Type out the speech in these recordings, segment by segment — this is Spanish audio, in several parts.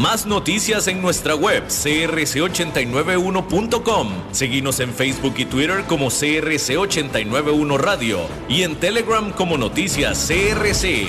Más noticias en nuestra web crc891.com. Seguimos en Facebook y Twitter como CRC891 Radio y en Telegram como Noticias CRC.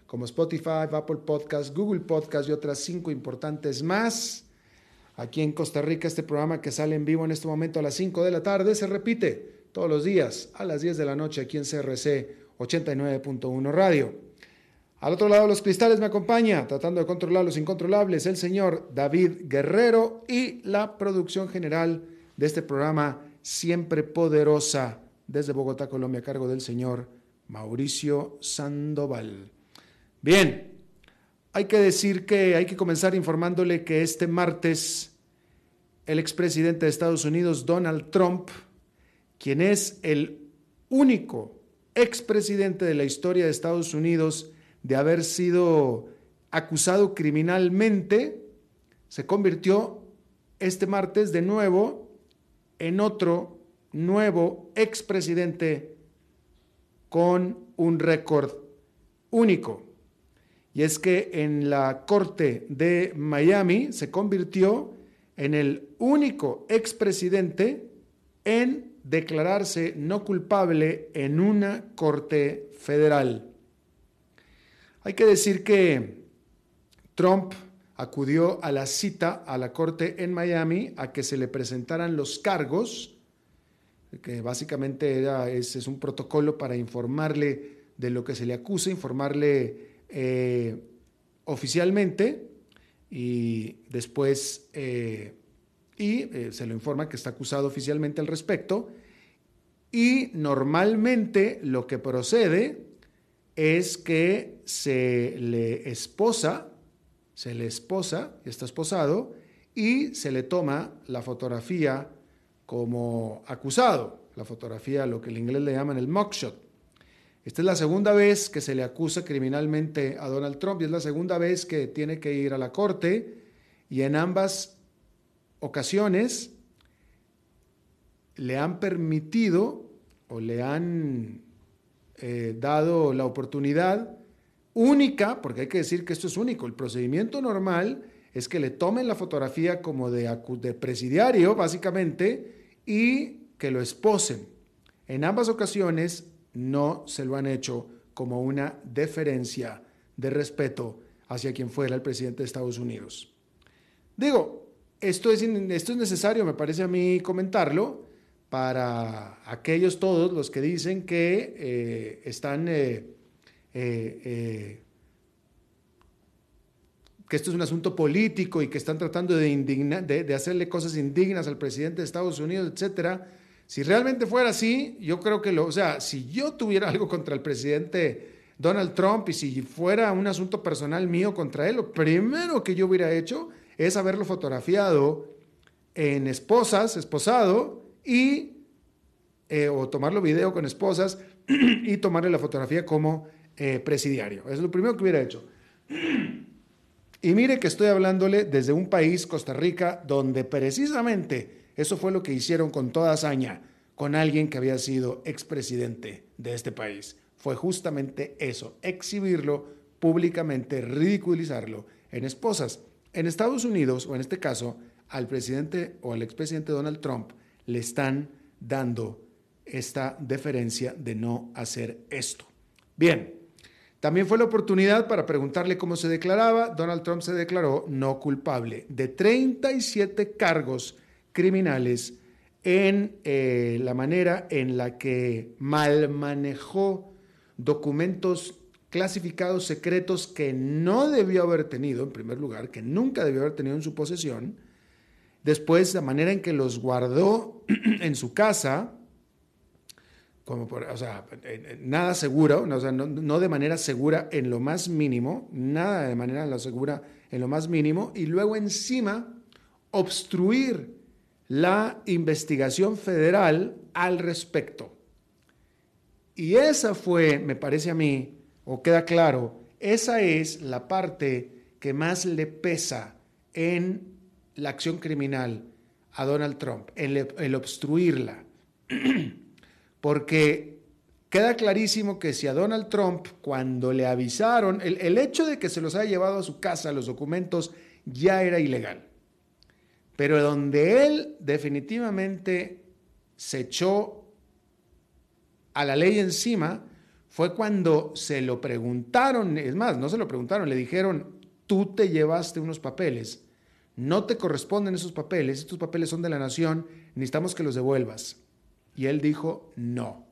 como Spotify, Apple Podcast, Google Podcast y otras cinco importantes más. Aquí en Costa Rica, este programa que sale en vivo en este momento a las 5 de la tarde se repite todos los días a las 10 de la noche aquí en CRC 89.1 Radio. Al otro lado de los cristales me acompaña, tratando de controlar los incontrolables, el señor David Guerrero y la producción general de este programa, siempre poderosa, desde Bogotá, Colombia, a cargo del señor Mauricio Sandoval. Bien, hay que decir que hay que comenzar informándole que este martes el expresidente de Estados Unidos, Donald Trump, quien es el único expresidente de la historia de Estados Unidos de haber sido acusado criminalmente, se convirtió este martes de nuevo en otro nuevo expresidente con un récord único y es que en la Corte de Miami se convirtió en el único expresidente en declararse no culpable en una Corte federal. Hay que decir que Trump acudió a la cita a la Corte en Miami a que se le presentaran los cargos, que básicamente es, es un protocolo para informarle de lo que se le acusa, informarle eh, oficialmente y después eh, y eh, se le informa que está acusado oficialmente al respecto y normalmente lo que procede es que se le esposa, se le esposa, está esposado y se le toma la fotografía como acusado, la fotografía, lo que en inglés le llaman el mugshot. Esta es la segunda vez que se le acusa criminalmente a Donald Trump y es la segunda vez que tiene que ir a la corte y en ambas ocasiones le han permitido o le han eh, dado la oportunidad única, porque hay que decir que esto es único, el procedimiento normal es que le tomen la fotografía como de, de presidiario, básicamente, y que lo esposen. En ambas ocasiones no se lo han hecho como una deferencia de respeto hacia quien fuera el presidente de Estados Unidos. Digo, esto es, esto es necesario, me parece a mí comentarlo, para aquellos todos los que dicen que eh, están, eh, eh, que esto es un asunto político y que están tratando de, de, hacerle cosas indignas al presidente de Estados Unidos, etcétera Si realmente fuera así, yo creo que lo, o sea, si yo tuviera algo contra el presidente Donald Trump y si fuera un asunto personal mío contra él, lo primero que yo hubiera hecho es haberlo fotografiado en esposas, esposado, y, eh, o tomarlo video con esposas y tomarle la fotografía como eh, presidiario. Es lo primero que hubiera hecho. Y mire que estoy hablándole desde un país, Costa Rica, donde precisamente eso fue lo que hicieron con toda hazaña con alguien que había sido expresidente de este país fue justamente eso, exhibirlo públicamente, ridiculizarlo en esposas. En Estados Unidos, o en este caso, al presidente o al expresidente Donald Trump le están dando esta deferencia de no hacer esto. Bien, también fue la oportunidad para preguntarle cómo se declaraba. Donald Trump se declaró no culpable de 37 cargos criminales en eh, la manera en la que mal manejó documentos clasificados secretos que no debió haber tenido, en primer lugar, que nunca debió haber tenido en su posesión. Después, la manera en que los guardó en su casa, como por, o sea, nada seguro, no, no, de manera segura en lo más mínimo, nada de manera segura en lo más mínimo, y luego encima obstruir la investigación federal al respecto. Y esa fue, me parece a mí, o queda claro, esa es la parte que más le pesa en la acción criminal a Donald Trump, el, obstruirla. Porque queda clarísimo que si a Donald Trump, cuando le avisaron, el, el, hecho de que se los haya llevado a su casa los documentos ya era ilegal. Pero donde él definitivamente se echó a la ley encima fue cuando se lo preguntaron, es más, no se lo preguntaron, le dijeron, tú te llevaste unos papeles, no te corresponden esos papeles, estos papeles son de la nación, necesitamos que los devuelvas. Y él dijo, no.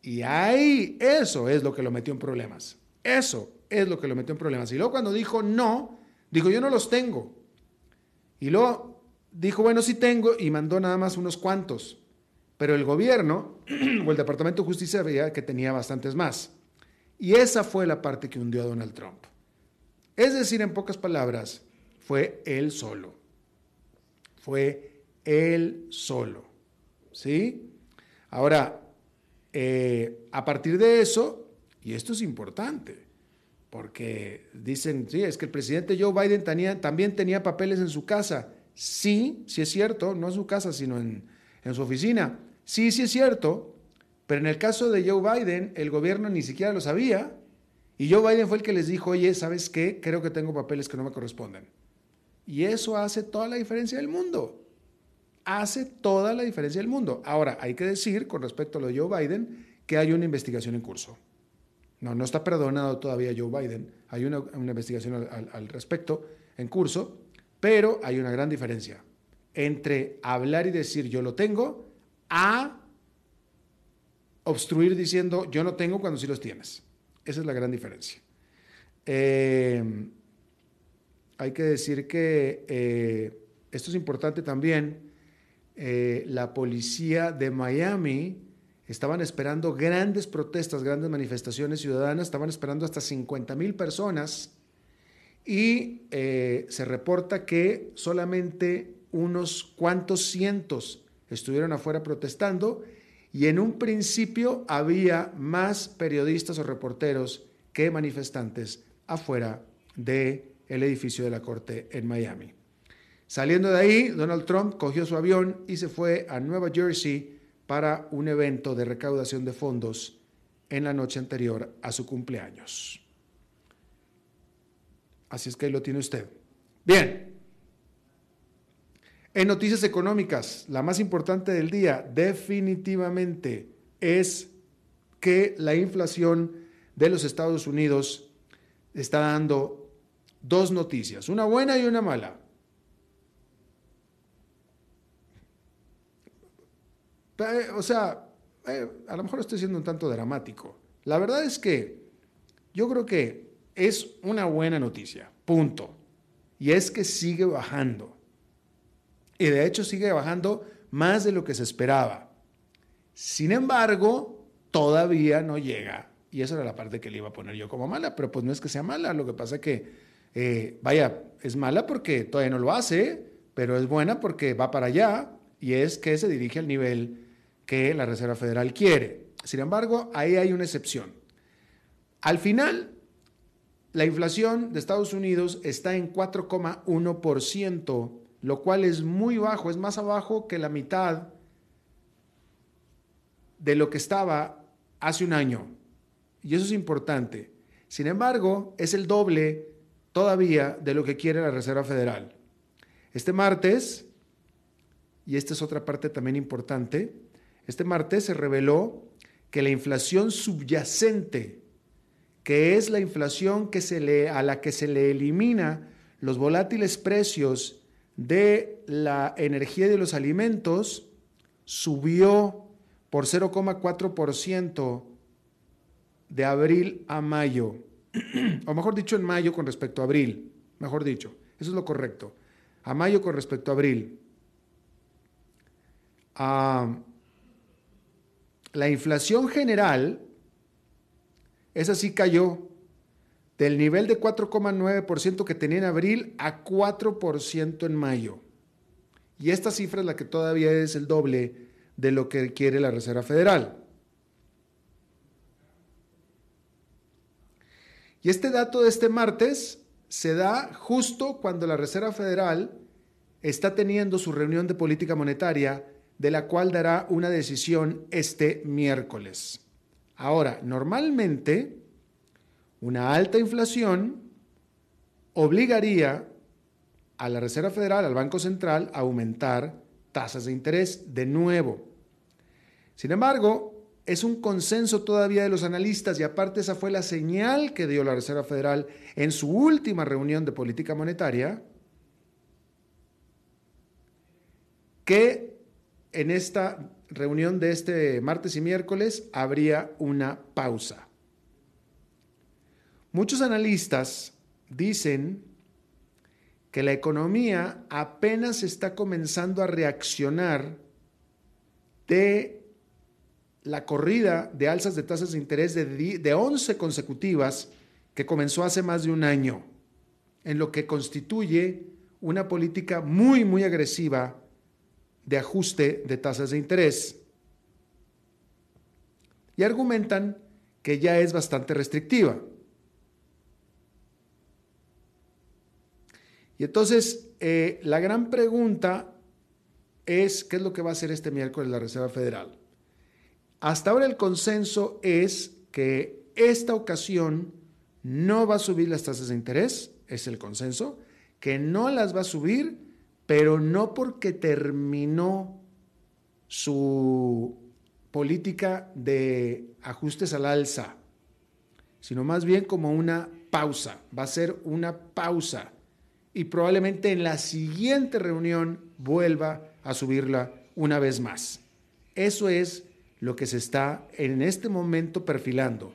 Y ahí, eso es lo que lo metió en problemas. Eso es lo que lo metió en problemas. Y luego cuando dijo no, dijo, yo no los tengo. Y luego dijo, bueno, sí tengo, y mandó nada más unos cuantos. Pero el gobierno o el Departamento de Justicia veía que tenía bastantes más. Y esa fue la parte que hundió a Donald Trump. Es decir, en pocas palabras, fue él solo. Fue él solo. ¿Sí? Ahora, eh, a partir de eso, y esto es importante, porque dicen, sí, es que el presidente Joe Biden también tenía papeles en su casa. Sí, sí es cierto, no en su casa, sino en, en su oficina. Sí, sí es cierto, pero en el caso de Joe Biden, el gobierno ni siquiera lo sabía y Joe Biden fue el que les dijo, oye, ¿sabes qué? Creo que tengo papeles que no me corresponden. Y eso hace toda la diferencia del mundo. Hace toda la diferencia del mundo. Ahora, hay que decir, con respecto a lo de Joe Biden, que hay una investigación en curso. No, no está perdonado todavía Joe Biden. Hay una, investigación al, respecto en curso, pero hay una gran diferencia entre hablar y decir yo lo tengo a obstruir diciendo yo no tengo cuando sí los tienes. Esa es la gran diferencia. Eh, hay que decir que eh, esto es importante también. Eh, la policía de Miami estaban esperando grandes protestas, grandes manifestaciones ciudadanas, estaban esperando hasta 50 mil personas y se reporta que solamente unos cuantos cientos estuvieron afuera protestando y en un principio había más periodistas o reporteros que manifestantes afuera del el edificio de la Corte en Miami. Saliendo de ahí, Donald Trump cogió su avión y se fue a Nueva Jersey para un evento de recaudación de fondos en la noche anterior a su cumpleaños. Así es que ahí lo tiene usted. Bien, en noticias económicas, la más importante del día definitivamente es que la inflación de los Estados Unidos está dando dos noticias, una buena y una mala. O sea, eh, a lo mejor estoy siendo un tanto dramático. La verdad es que yo creo que es una buena noticia, punto. Y es que sigue bajando y de hecho sigue bajando más de lo que se esperaba. Sin embargo, todavía no llega. Y esa era la parte que le iba a poner yo como mala, pero pues no es que sea mala, lo que pasa es que, eh, vaya, es mala porque todavía no lo hace, pero es buena porque va para allá y es que se dirige al nivel que la Reserva Federal quiere. Sin embargo, ahí hay una excepción. Al final, la inflación de Estados Unidos está en 4,1%, lo cual es muy bajo, es más abajo que la mitad de lo que estaba hace un año. Y eso es importante. Sin embargo, es el doble todavía de lo que quiere la Reserva Federal. Este martes, y esta es otra parte también importante, este martes se reveló que la inflación subyacente, que es la inflación que se le, a la que se le elimina los volátiles precios de la energía y de los alimentos, subió por 0,4% de abril a mayo, o mejor dicho, en mayo con respecto a abril, mejor dicho, eso es lo correcto. A mayo con respecto a abril. Ah, la inflación general, esa sí cayó del nivel de 4,9% que tenía en abril a 4% en mayo. Y esta cifra es la que todavía es el doble de lo que quiere la Reserva Federal. Y este dato de este martes se da justo cuando la Reserva Federal está teniendo su reunión de política monetaria, de la cual dará una decisión este miércoles. Ahora, normalmente, una alta inflación obligaría a la Reserva Federal, al Banco Central, a aumentar tasas de interés de nuevo. Sin embargo, es un consenso todavía de los analistas y aparte esa fue la señal que dio la Reserva Federal en su última reunión de política monetaria, que en esta reunión de este martes y miércoles habría una pausa. Muchos analistas dicen que la economía apenas está comenzando a reaccionar de la corrida de alzas de tasas de interés de, de 11 consecutivas que comenzó hace más de un año, en lo que constituye una política muy, muy agresiva de ajuste de tasas de interés. Y argumentan que ya es bastante restrictiva. Y entonces, eh, la gran pregunta es, ¿qué es lo que va a hacer este miércoles la Reserva Federal? Hasta ahora el consenso es que esta ocasión no va a subir las tasas de interés, es el consenso, que no las va a subir, pero no porque terminó su política de ajustes al alza, sino más bien como una pausa, va a ser una pausa y probablemente en la siguiente reunión vuelva a subirla una vez más. Eso es lo que se está en este momento perfilando.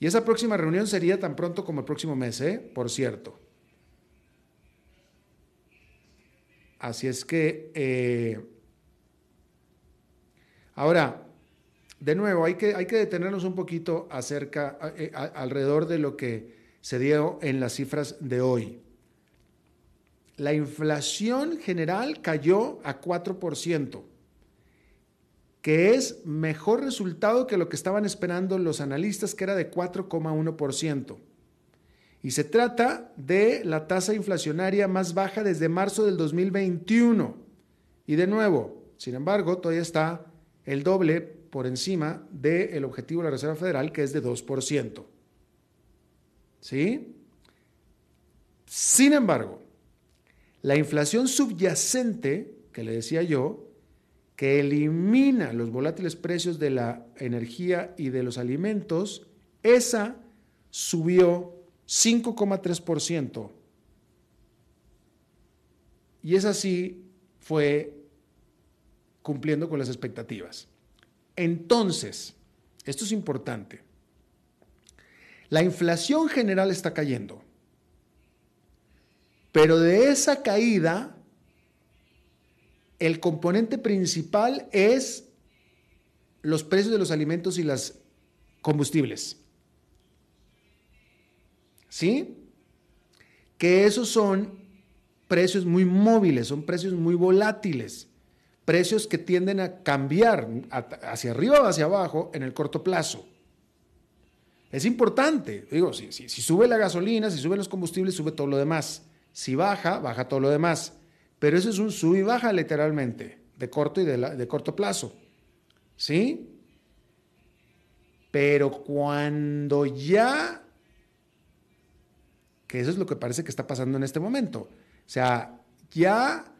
Y esa próxima reunión sería tan pronto como el próximo mes, ¿eh? por cierto. Así es que, eh, ahora, de nuevo, hay que, hay que detenernos un poquito acerca, eh, alrededor de lo que se dio en las cifras de hoy la inflación general cayó a 4%, que es mejor resultado que lo que estaban esperando los analistas, que era de 4,1%. Y se trata de la tasa inflacionaria más baja desde marzo del 2021. Y de nuevo, sin embargo, todavía está el doble por encima del objetivo de la Reserva Federal, que es de 2%. ¿Sí? Sin embargo, la inflación subyacente, que le decía yo, que elimina los volátiles precios de la energía y de los alimentos, esa subió 5,3%. Y esa sí fue cumpliendo con las expectativas. Entonces, esto es importante. La inflación general está cayendo. Pero de esa caída, el componente principal es los precios de los alimentos y los combustibles. ¿Sí? Que esos son precios muy móviles, son precios muy volátiles, precios que tienden a cambiar hacia arriba o hacia abajo en el corto plazo. Es importante, digo, si, sube la gasolina, si suben los combustibles, sube todo lo demás. Si baja, baja todo lo demás. Pero eso es un sub y baja literalmente, de corto y de corto plazo. ¿Sí? Pero cuando ya, que eso es lo que parece que está pasando en este momento, o sea, ya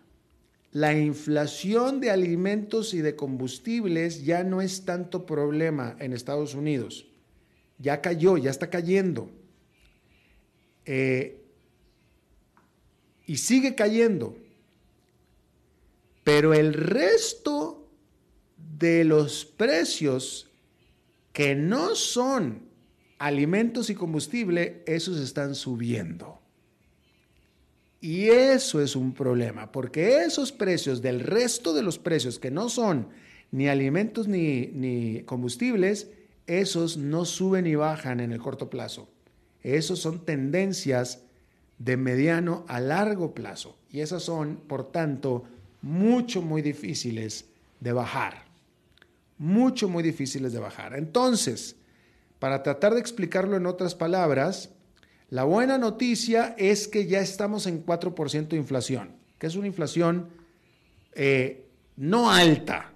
la inflación de alimentos y de combustibles ya no es tanto problema en Estados Unidos. Ya cayó, ya está cayendo. Eh, y sigue cayendo. Pero el resto de los precios que no son alimentos y combustible, esos están subiendo. Y eso es un problema, porque esos precios del resto de los precios que no son ni alimentos ni, ni combustibles, esos no suben y bajan en el corto plazo. Esos son tendencias de mediano a largo plazo. Y esas son, por tanto, mucho, muy difíciles de bajar mucho, muy difíciles de bajar. Entonces, para tratar de explicarlo en otras palabras, la buena noticia es que ya estamos en 4% de inflación, que es una inflación eh, no alta,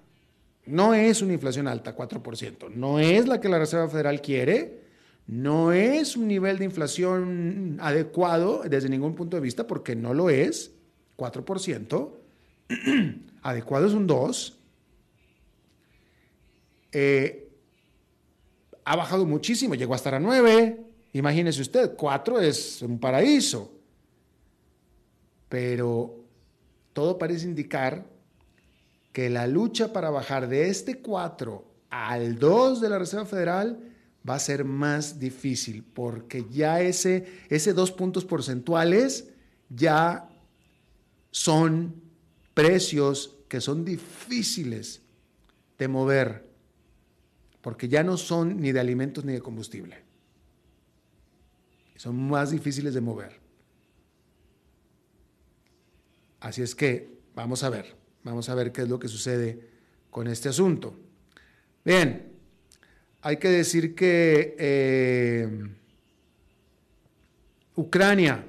no es una inflación alta, 4%, no es la que la Reserva Federal quiere, no es un nivel de inflación adecuado desde ningún punto de vista, porque no lo es, 4%, adecuado es un 2%, eh, ha bajado muchísimo, llegó a estar a 9. Imagínese usted, 4 es un paraíso. Pero todo parece indicar que la lucha para bajar de este 4 al 2 de la Reserva Federal va a ser más difícil, porque ya ese, ese dos puntos porcentuales ya son precios que son difíciles de mover porque ya no son ni de alimentos ni de combustible. Son más difíciles de mover. Así es que vamos a ver, vamos a ver qué es lo que sucede con este asunto. Bien, hay que decir que eh, Ucrania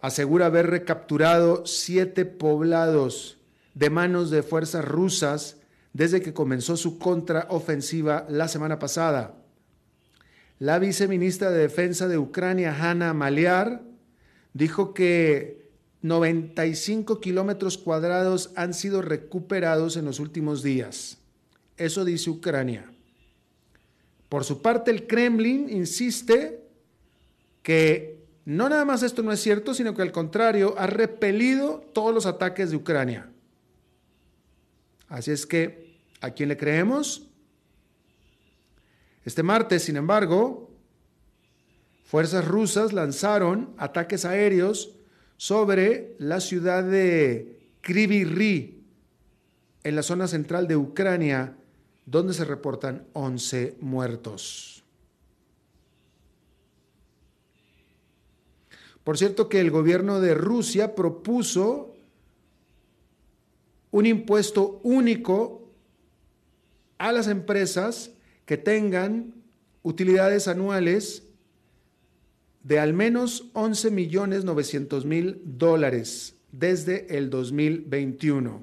asegura haber recapturado siete poblados de manos de fuerzas rusas desde que comenzó su contraofensiva la semana pasada. La viceministra de Defensa de Ucrania, Hanna Maliar, dijo que 95 kilómetros cuadrados han sido recuperados en los últimos días. Eso dice Ucrania. Por su parte, el Kremlin insiste que no nada más esto no es cierto, sino que al contrario, ha repelido todos los ataques de Ucrania. Así es que, ¿a quién le creemos? Este martes, sin embargo, fuerzas rusas lanzaron ataques aéreos sobre la ciudad de Kryvyi en la zona central de Ucrania, donde se reportan 11 muertos. Por cierto que el gobierno de Rusia propuso un impuesto único a las empresas que tengan utilidades anuales de al menos 11 millones 900 mil dólares desde el 2021.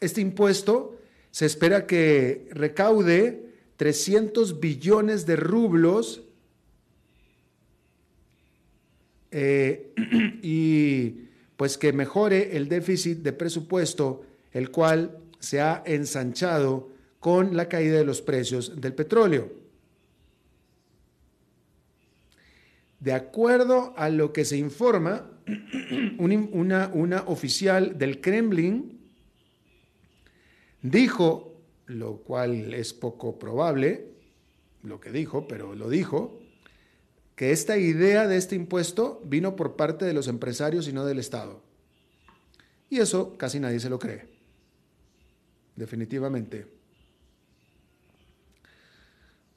Este impuesto se espera que recaude 300 billones de rublos eh, y pues que mejore el déficit de presupuesto, el cual se ha ensanchado con la caída de los precios del petróleo. De acuerdo a lo que se informa, una, una oficial del Kremlin dijo, lo cual es poco probable, lo que dijo, pero lo dijo, que esta idea de este impuesto vino por parte de los empresarios y no del Estado. Y eso casi nadie se lo cree. Definitivamente.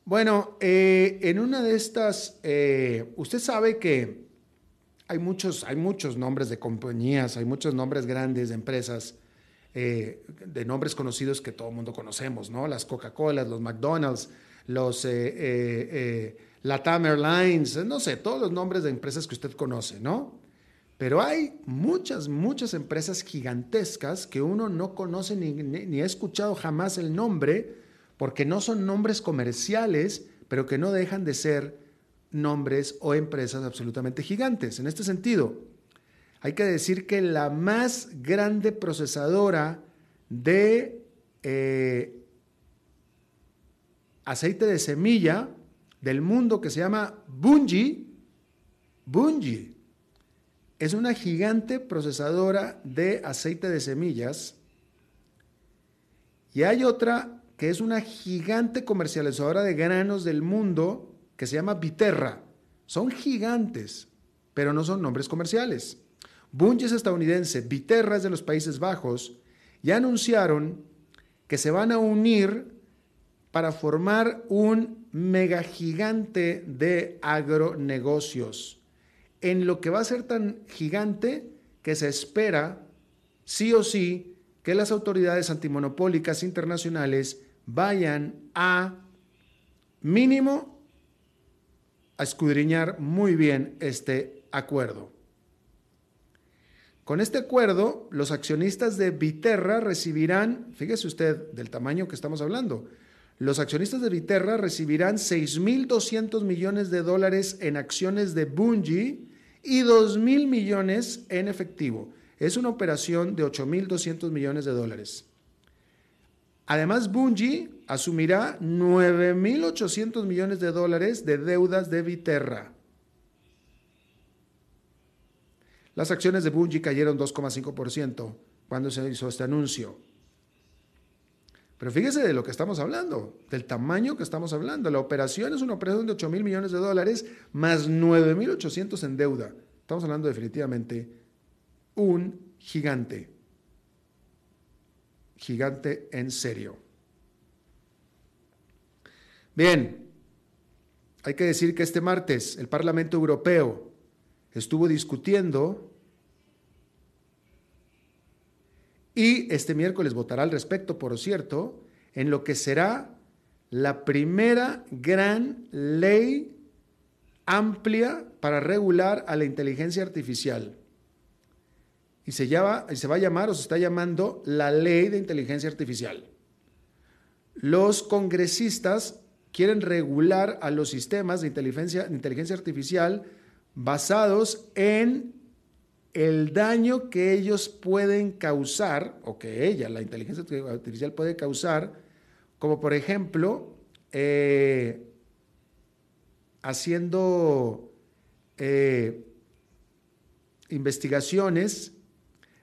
Bueno, eh, en una de estas, eh, usted sabe que hay muchos, hay muchos nombres de compañías, hay muchos nombres grandes de empresas, eh, de nombres conocidos que todo el mundo conocemos, ¿no? Las Coca-Cola, los McDonald's, los Latam Airlines, no sé, todos los nombres de empresas que usted conoce, ¿no? Pero hay muchas, muchas empresas gigantescas que uno no conoce ni, ni, ha escuchado jamás el nombre, porque no son nombres comerciales, pero que no dejan de ser nombres o empresas absolutamente gigantes. En este sentido, hay que decir que la más grande procesadora de eh, aceite de semilla del mundo que se llama Bungie, Bungie es una gigante procesadora de aceite de semillas y hay otra que es una gigante comercializadora de granos del mundo que se llama Viterra. Son gigantes, pero no son nombres comerciales. Bunge es estadounidense, Viterra es de los Países Bajos y anunciaron que se van a unir para formar un mega gigante de agronegocios, en lo que va a ser tan gigante que se espera, sí o sí, que las autoridades antimonopólicas internacionales vayan a mínimo a escudriñar muy bien este acuerdo. Con este acuerdo, los accionistas de Viterra recibirán, fíjese usted del tamaño que estamos hablando, los accionistas de Viterra recibirán 6.200 millones de dólares en acciones de Bungie y 2.000 millones en efectivo. Es una operación de 8.200 millones de dólares. Además, Bungie asumirá 9.800 millones de dólares de deudas de Viterra. Las acciones de Bungie cayeron 2,5% cuando se hizo este anuncio. Pero fíjese de lo que estamos hablando, del tamaño que estamos hablando. La operación es una operación de 8 mil millones de dólares más 9 mil 800 en deuda. Estamos hablando definitivamente un gigante. Gigante en serio. Bien, hay que decir que este martes el Parlamento Europeo estuvo discutiendo Y este miércoles votará al respecto, por cierto, en lo que será la primera gran ley amplia para regular a la inteligencia artificial. Y se, llama, se va a llamar o se está llamando la ley de inteligencia artificial. Los congresistas quieren regular a los sistemas de inteligencia, de inteligencia artificial basados en el daño que ellos pueden causar, o que ella, la inteligencia artificial, puede causar, como por ejemplo, eh, haciendo eh, investigaciones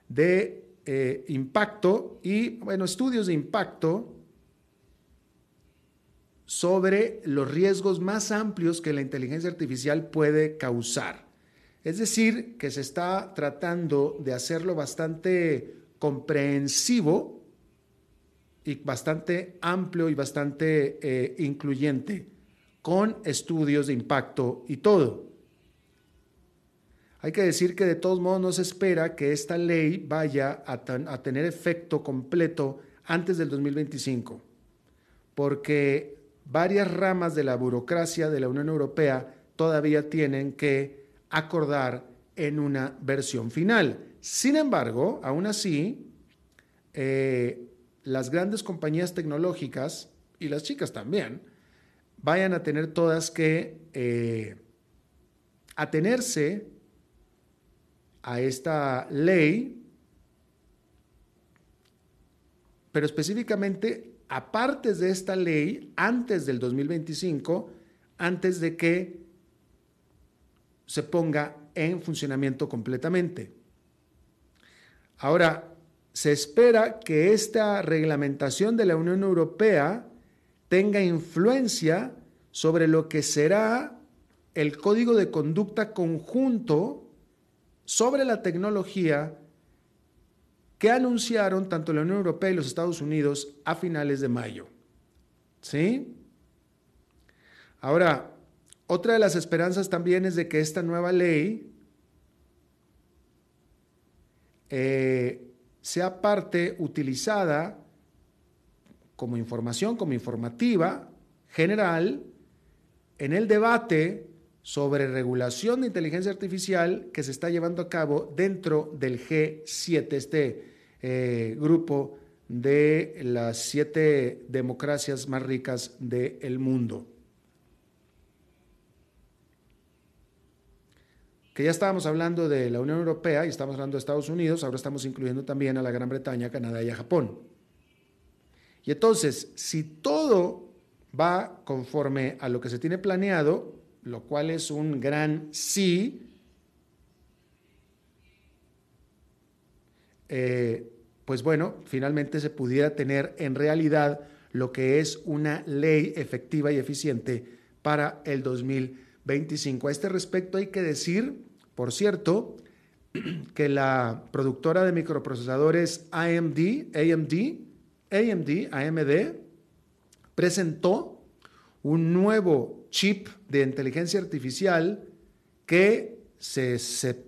de eh, impacto y, bueno, estudios de impacto sobre los riesgos más amplios que la inteligencia artificial puede causar. Es decir, que se está tratando de hacerlo bastante comprensivo y bastante amplio y bastante eh, incluyente, con estudios de impacto y todo. Hay que decir que de todos modos no se espera que esta ley vaya a, a tener efecto completo antes del 2025, porque varias ramas de la burocracia de la Unión Europea todavía tienen que acordar en una versión final. Sin embargo, aún así, eh, las grandes compañías tecnológicas y las chicas también vayan a tener todas que eh, atenerse a esta ley, pero específicamente aparte de esta ley antes del 2025, antes de que se ponga en funcionamiento completamente. Ahora, se espera que esta reglamentación de la Unión Europea tenga influencia sobre lo que será el código de conducta conjunto sobre la tecnología que anunciaron tanto la Unión Europea y los Estados Unidos a finales de mayo. ¿Sí? Ahora, otra de las esperanzas también es de que esta nueva ley eh, sea parte utilizada como información, como informativa general en el debate sobre regulación de inteligencia artificial que se está llevando a cabo dentro del G7, este eh, grupo de las siete democracias más ricas del mundo. Que ya estábamos hablando de la Unión Europea y estamos hablando de Estados Unidos, ahora estamos incluyendo también a la Gran Bretaña, Canadá y a Japón. Y entonces, si todo va conforme a lo que se tiene planeado, lo cual es un gran sí, eh, pues bueno, finalmente se pudiera tener en realidad lo que es una ley efectiva y eficiente para el 2025. A este respecto hay que decir, por cierto, que la productora de microprocesadores AMD, AMD, AMD, AMD, presentó un nuevo chip de inteligencia artificial que se, se,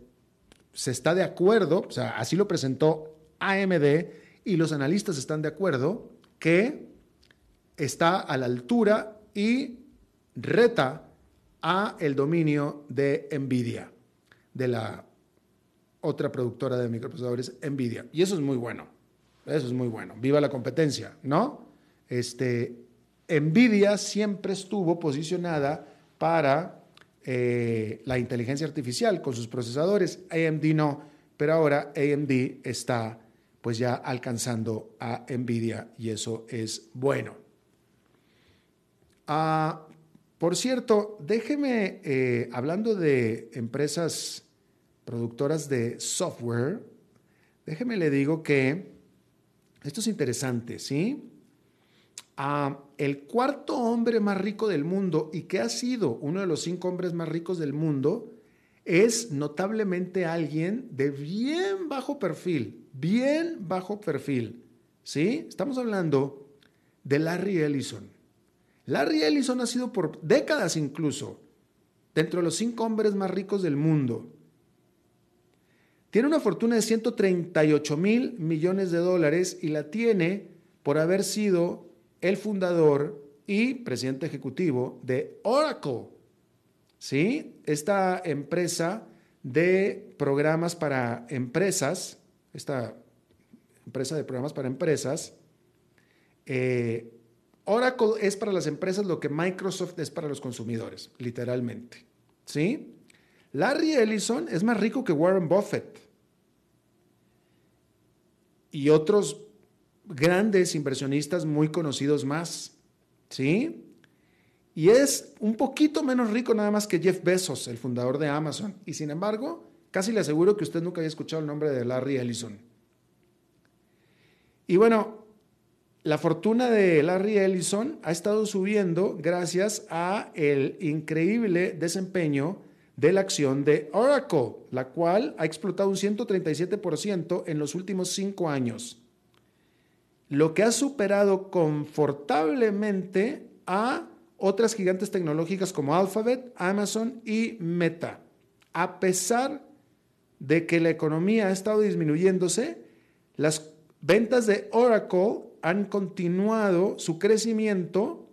está de acuerdo, o sea, así lo presentó AMD y los analistas están de acuerdo que está a la altura y reta a el dominio de Nvidia, de la otra productora de microprocesadores Nvidia. Y eso es muy bueno. Eso es muy bueno. Viva la competencia, ¿no? Este, Nvidia siempre estuvo posicionada para eh, la inteligencia artificial con sus procesadores. AMD no, pero ahora AMD está pues ya alcanzando a Nvidia y eso es bueno. Ah, por cierto, déjeme, eh, hablando de empresas productoras de software, déjeme le digo que esto es interesante, ¿sí? Ah, el cuarto hombre más rico del mundo y que ha sido uno de los cinco hombres más ricos del mundo es notablemente alguien de bien bajo perfil, bien bajo perfil. ¿Sí? Estamos hablando de Larry Ellison. Larry Ellison ha sido por décadas incluso dentro de los cinco hombres más ricos del mundo. Tiene una fortuna de 138 mil millones de dólares y la tiene por haber sido el fundador y presidente ejecutivo de Oracle. ¿Sí? Esta empresa de programas para empresas esta empresa de programas para empresas, eh, Oracle es para las empresas lo que Microsoft es para los consumidores, literalmente. ¿Sí? Larry Ellison es más rico que Warren Buffett y otros grandes inversionistas muy conocidos más. ¿Sí? Y es un poquito menos rico nada más que Jeff Bezos, el fundador de Amazon. Y sin embargo, Casi le aseguro que usted nunca había escuchado el nombre de Larry Ellison. Y bueno, la fortuna de Larry Ellison ha estado subiendo gracias a el increíble desempeño de la acción de Oracle, la cual ha explotado un 137% en los últimos cinco años, lo que ha superado confortablemente a otras gigantes tecnológicas como Alphabet, Amazon y Meta, a pesar de que la economía ha estado disminuyéndose, las ventas de Oracle han continuado su crecimiento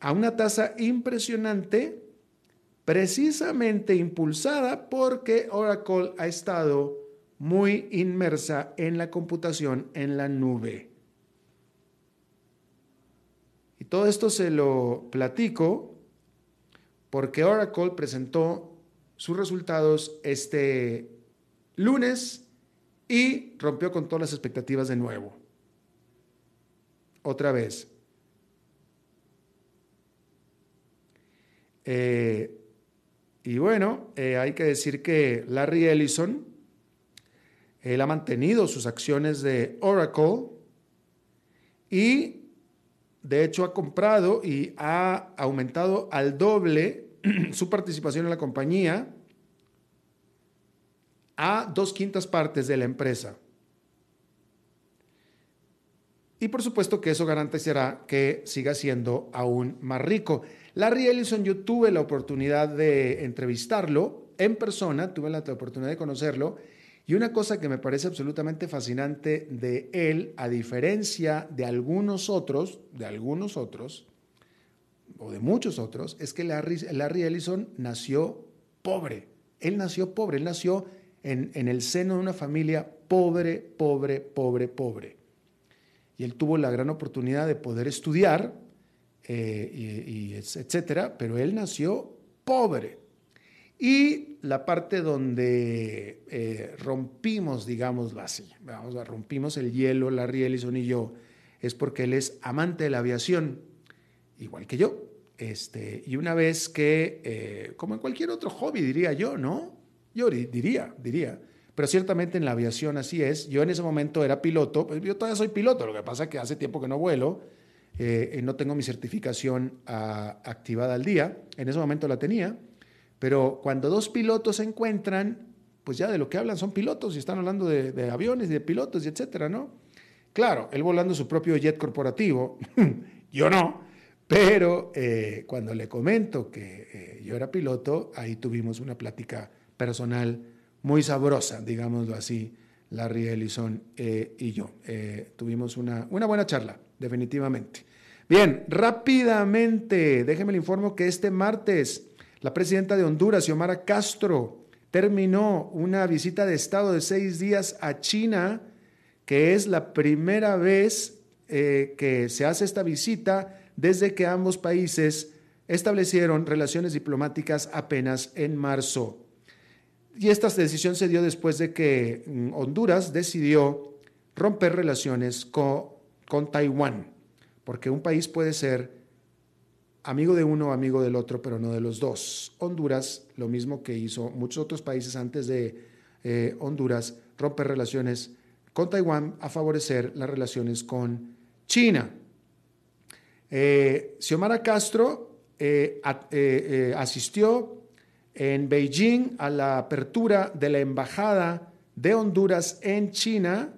a una tasa impresionante, precisamente impulsada porque Oracle ha estado muy inmersa en la computación en la nube. Y todo esto se lo platico porque Oracle presentó sus resultados este lunes y rompió con todas las expectativas de nuevo. Otra vez. Eh, y bueno, eh, hay que decir que Larry Ellison, él ha mantenido sus acciones de Oracle y de hecho ha comprado y ha aumentado al doble su participación en la compañía a dos quintas partes de la empresa. Y por supuesto que eso garantizará que siga siendo aún más rico. Larry Ellison, yo tuve la oportunidad de entrevistarlo en persona, tuve la oportunidad de conocerlo, y una cosa que me parece absolutamente fascinante de él, a diferencia de algunos otros, de algunos otros, o de muchos otros, es que Larry, Larry Ellison nació pobre. Él nació pobre, él nació en, en el seno de una familia pobre, pobre, pobre, pobre y él tuvo la gran oportunidad de poder estudiar, eh, etcétera, pero él nació pobre. Y la parte donde eh, rompimos, digámoslo así, vamos, rompimos el hielo, Larry Ellison y yo, es porque él es amante de la aviación, igual que yo. Este, y una vez que, eh, como en cualquier otro hobby, diría yo, ¿no? Yo diría, diría pero ciertamente en la aviación así es. Yo en ese momento era piloto, pues yo todavía soy piloto, lo que pasa es que hace tiempo que no vuelo, eh, no tengo mi certificación ah, activada al día, en ese momento la tenía, pero cuando dos pilotos se encuentran, pues ya de lo que hablan son pilotos y están hablando de, aviones y de pilotos y etcétera, ¿no? Claro, él volando su propio jet corporativo, yo no, pero eh, cuando le comento que eh, yo era piloto, ahí tuvimos una plática personal muy sabrosa, digámoslo así, Larry Ellison eh, y yo. Eh, tuvimos una, una buena charla, definitivamente. Bien, rápidamente, déjeme le informo que este martes la presidenta de Honduras, Xiomara Castro, terminó una visita de Estado de seis días a China, que es la primera vez eh, que se hace esta visita desde que ambos países establecieron relaciones diplomáticas apenas en marzo. Y esta decisión se dio después de que mm, Honduras decidió romper relaciones con, Taiwán, porque un país puede ser amigo de uno amigo del otro, pero no de los dos. Honduras, lo mismo que hizo muchos otros países antes de eh, Honduras, romper relaciones con Taiwán a favorecer las relaciones con China. Eh, Xiomara Castro eh, asistió en Beijing a la apertura de la Embajada de Honduras en China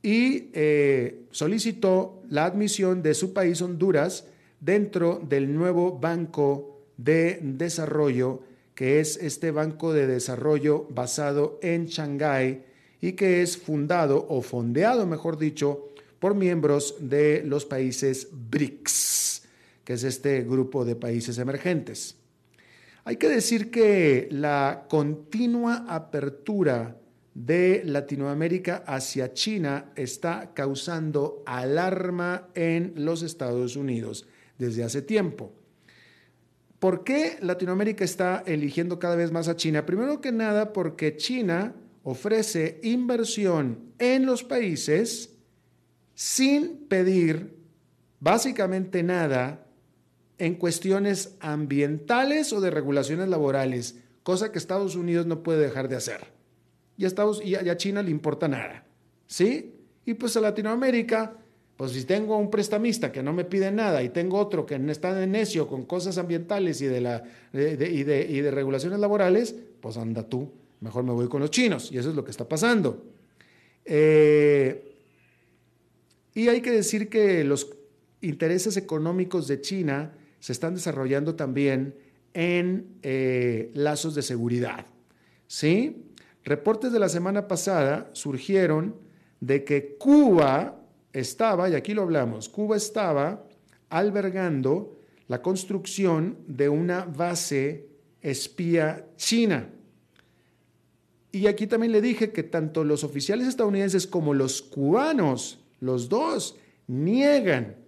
y eh, solicitó la admisión de su país Honduras dentro del nuevo Banco de Desarrollo, que es este Banco de Desarrollo basado en Shanghái y que es fundado o fondeado, mejor dicho, por miembros de los países BRICS, que es este grupo de países emergentes. Hay que decir que la continua apertura de Latinoamérica hacia China está causando alarma en los Estados Unidos desde hace tiempo. ¿Por qué Latinoamérica está eligiendo cada vez más a China? Primero que nada porque China ofrece inversión en los países sin pedir básicamente nada en cuestiones ambientales o de regulaciones laborales, cosa que Estados Unidos no puede dejar de hacer. Y a, Estados, y a China le importa nada. ¿Sí? Y pues a Latinoamérica, pues si tengo un prestamista que no me pide nada y tengo otro que está de necio con cosas ambientales y de, la, y, de, regulaciones laborales, pues anda tú, mejor me voy con los chinos. Y eso es lo que está pasando. Eh, y hay que decir que los intereses económicos de China se están desarrollando también en eh, lazos de seguridad. ¿Sí? Reportes de la semana pasada surgieron de que Cuba estaba, y aquí lo hablamos, Cuba estaba albergando la construcción de una base espía china. Y aquí también le dije que tanto los oficiales estadounidenses como los cubanos, los dos, niegan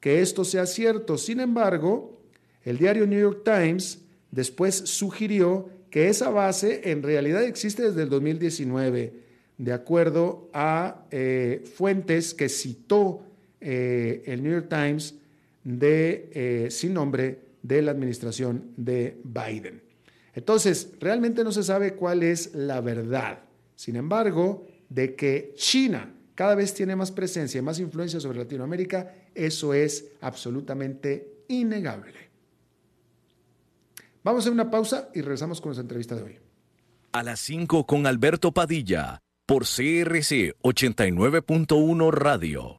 que esto sea cierto. Sin embargo, el diario New York Times después sugirió que esa base en realidad existe desde el 2019, de acuerdo a eh, fuentes que citó eh, el New York Times de, eh, sin nombre de la administración de Biden. Entonces, realmente no se sabe cuál es la verdad. Sin embargo, de que China cada vez tiene más presencia y más influencia sobre Latinoamérica, eso es absolutamente innegable. Vamos a una pausa y regresamos con nuestra entrevista de hoy. A las 5 con Alberto Padilla, por CRC 89.1 Radio.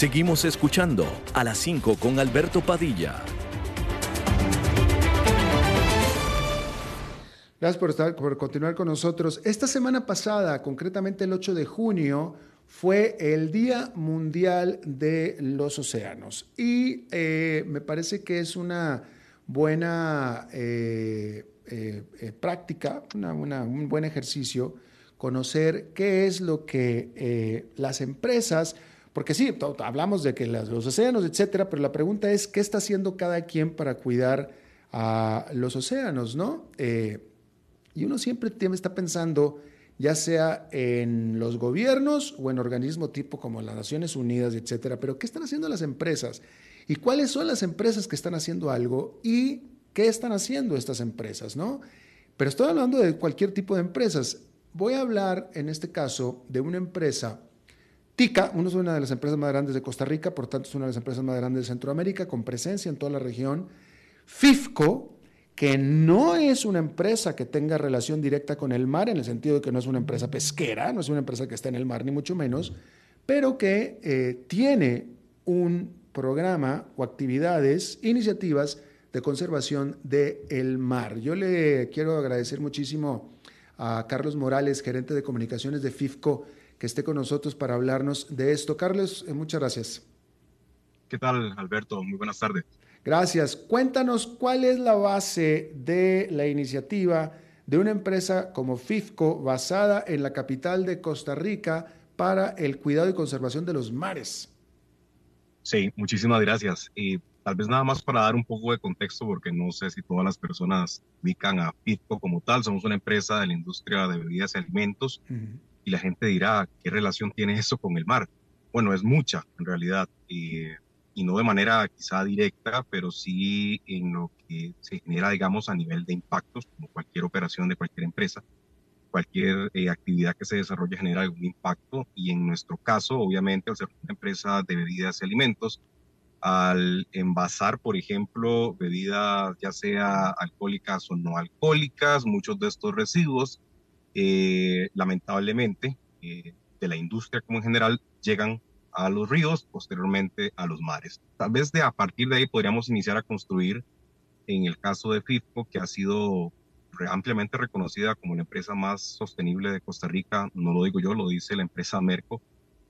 Seguimos escuchando a las 5 con Alberto Padilla. Gracias por, estar, por continuar con nosotros. Esta semana pasada, concretamente el 8 de junio, fue el Día Mundial de los Océanos. Y eh, me parece que es una buena eh, eh, práctica, un buen ejercicio, conocer qué es lo que las empresas porque sí, hablamos de que los océanos, etcétera, pero la pregunta es, ¿qué está haciendo cada quien para cuidar a los océanos, no? Eh, y uno siempre está pensando, ya sea en los gobiernos o en organismos tipo como las Naciones Unidas, etcétera, pero ¿qué están haciendo las empresas? ¿Y cuáles son las empresas que están haciendo algo? ¿Y qué están haciendo estas empresas, no? Pero estoy hablando de cualquier tipo de empresas. Voy a hablar, en este caso, de una empresa TICA, uno es una de las empresas más grandes de Costa Rica, por tanto es una de las empresas más grandes de Centroamérica, con presencia en toda la región. FIFCO, que no es una empresa que tenga relación directa con el mar, en el sentido de que no es una empresa pesquera, no es una empresa que está en el mar, ni mucho menos, pero que eh, tiene un programa o actividades, iniciativas de conservación del mar. Yo le quiero agradecer muchísimo a Carlos Morales, gerente de comunicaciones de FIFCO, que esté con nosotros para hablarnos de esto. Carlos, eh, muchas gracias. ¿Qué tal, Alberto? Muy buenas tardes. Gracias. Cuéntanos cuál es la base de la iniciativa de una empresa como FIFCO basada en la capital de Costa Rica para el cuidado y conservación de los mares. Sí, muchísimas gracias. Y tal vez nada más para dar un poco de contexto, porque no sé si todas las personas ubican a FIFCO como tal. Somos una empresa de la industria de bebidas y alimentos y la gente dirá, ¿qué relación tiene eso con el mar? Bueno, es mucha en realidad, y no de manera quizá directa, pero sí en lo que se genera, digamos, a nivel de impactos, como cualquier operación de cualquier empresa. Cualquier eh, actividad que se desarrolle genera algún impacto y en nuestro caso, obviamente, al ser una empresa de bebidas y alimentos, al envasar, por ejemplo, bebidas ya sea alcohólicas o no alcohólicas, muchos de estos residuos eh, lamentablemente, eh, de la industria como en general, llegan a los ríos, posteriormente a los mares. Tal vez de a partir de ahí podríamos iniciar a construir, en el caso de FIFCO, que ha sido ampliamente reconocida como la empresa más sostenible de Costa Rica, no lo digo yo, lo dice la empresa Merco,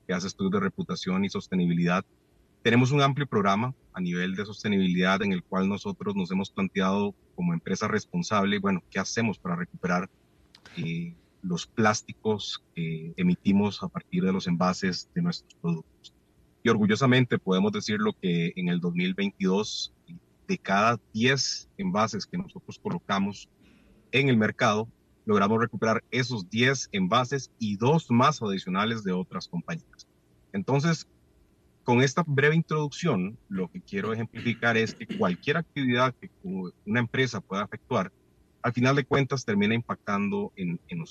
que hace estudios de reputación y sostenibilidad. Tenemos un amplio programa a nivel de sostenibilidad en el cual nosotros nos hemos planteado como empresa responsable, bueno, ¿qué hacemos para recuperar eh, los plásticos que emitimos a partir de los envases de nuestros productos. Y orgullosamente podemos decirlo que en el 2022, de cada 10 envases que nosotros colocamos en el mercado, logramos recuperar esos 10 envases y dos más adicionales de otras compañías. Entonces, con esta breve introducción, lo que quiero ejemplificar es que cualquier actividad que una empresa pueda efectuar al final de cuentas termina impactando en, en.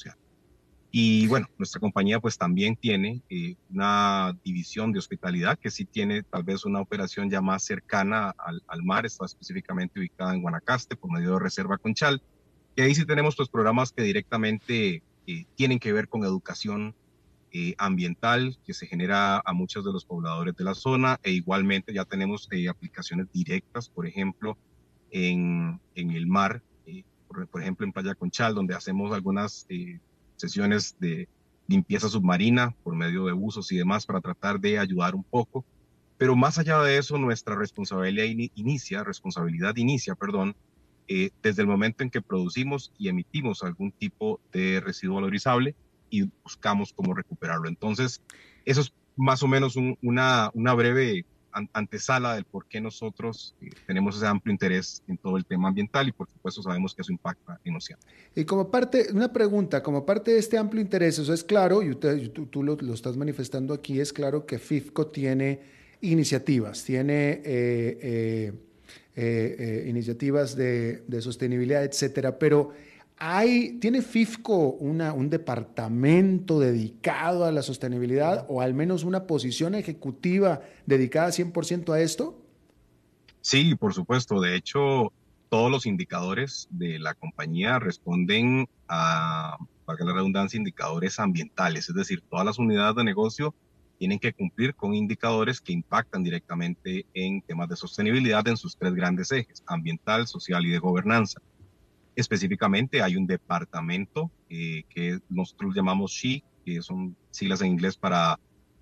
Y bueno, nuestra compañía pues también tiene eh, una división de hospitalidad que sí tiene tal vez una operación ya más cercana al, mar, está específicamente ubicada en Guanacaste por medio de Reserva Conchal. Y ahí sí tenemos pues programas que directamente tienen que ver con educación ambiental que se genera a muchos de los pobladores de la zona e igualmente ya tenemos aplicaciones directas, por ejemplo, en, en el mar, por, ejemplo en Playa Conchal, donde hacemos algunas sesiones de limpieza submarina por medio de usos y demás para tratar de ayudar un poco. Pero más allá de eso, nuestra responsabilidad inicia, responsabilidad inicia, perdón, eh, desde el momento en que producimos y emitimos algún tipo de residuo valorizable y buscamos cómo recuperarlo. Entonces, eso es más o menos una, una breve antesala del por qué nosotros eh, tenemos ese amplio interés en todo el tema ambiental y por supuesto sabemos que eso impacta en Océano. Y como parte, una pregunta, como parte de este amplio interés, eso es claro, y tú, lo, estás manifestando aquí, es claro que FIFCO tiene iniciativas, tiene eh, eh, iniciativas de, de, sostenibilidad, etcétera, pero ¿Hay, ¿Tiene FIFCO una, un departamento dedicado a la sostenibilidad o al menos una posición ejecutiva dedicada 100% a esto? Sí, por supuesto. De hecho, todos los indicadores de la compañía responden a, para la redundancia, indicadores ambientales. Es decir, todas las unidades de negocio tienen que cumplir con indicadores que impactan directamente en temas de sostenibilidad en sus tres grandes ejes, ambiental, social y de gobernanza. Específicamente hay un departamento eh, que nosotros llamamos SHE, que son siglas en inglés para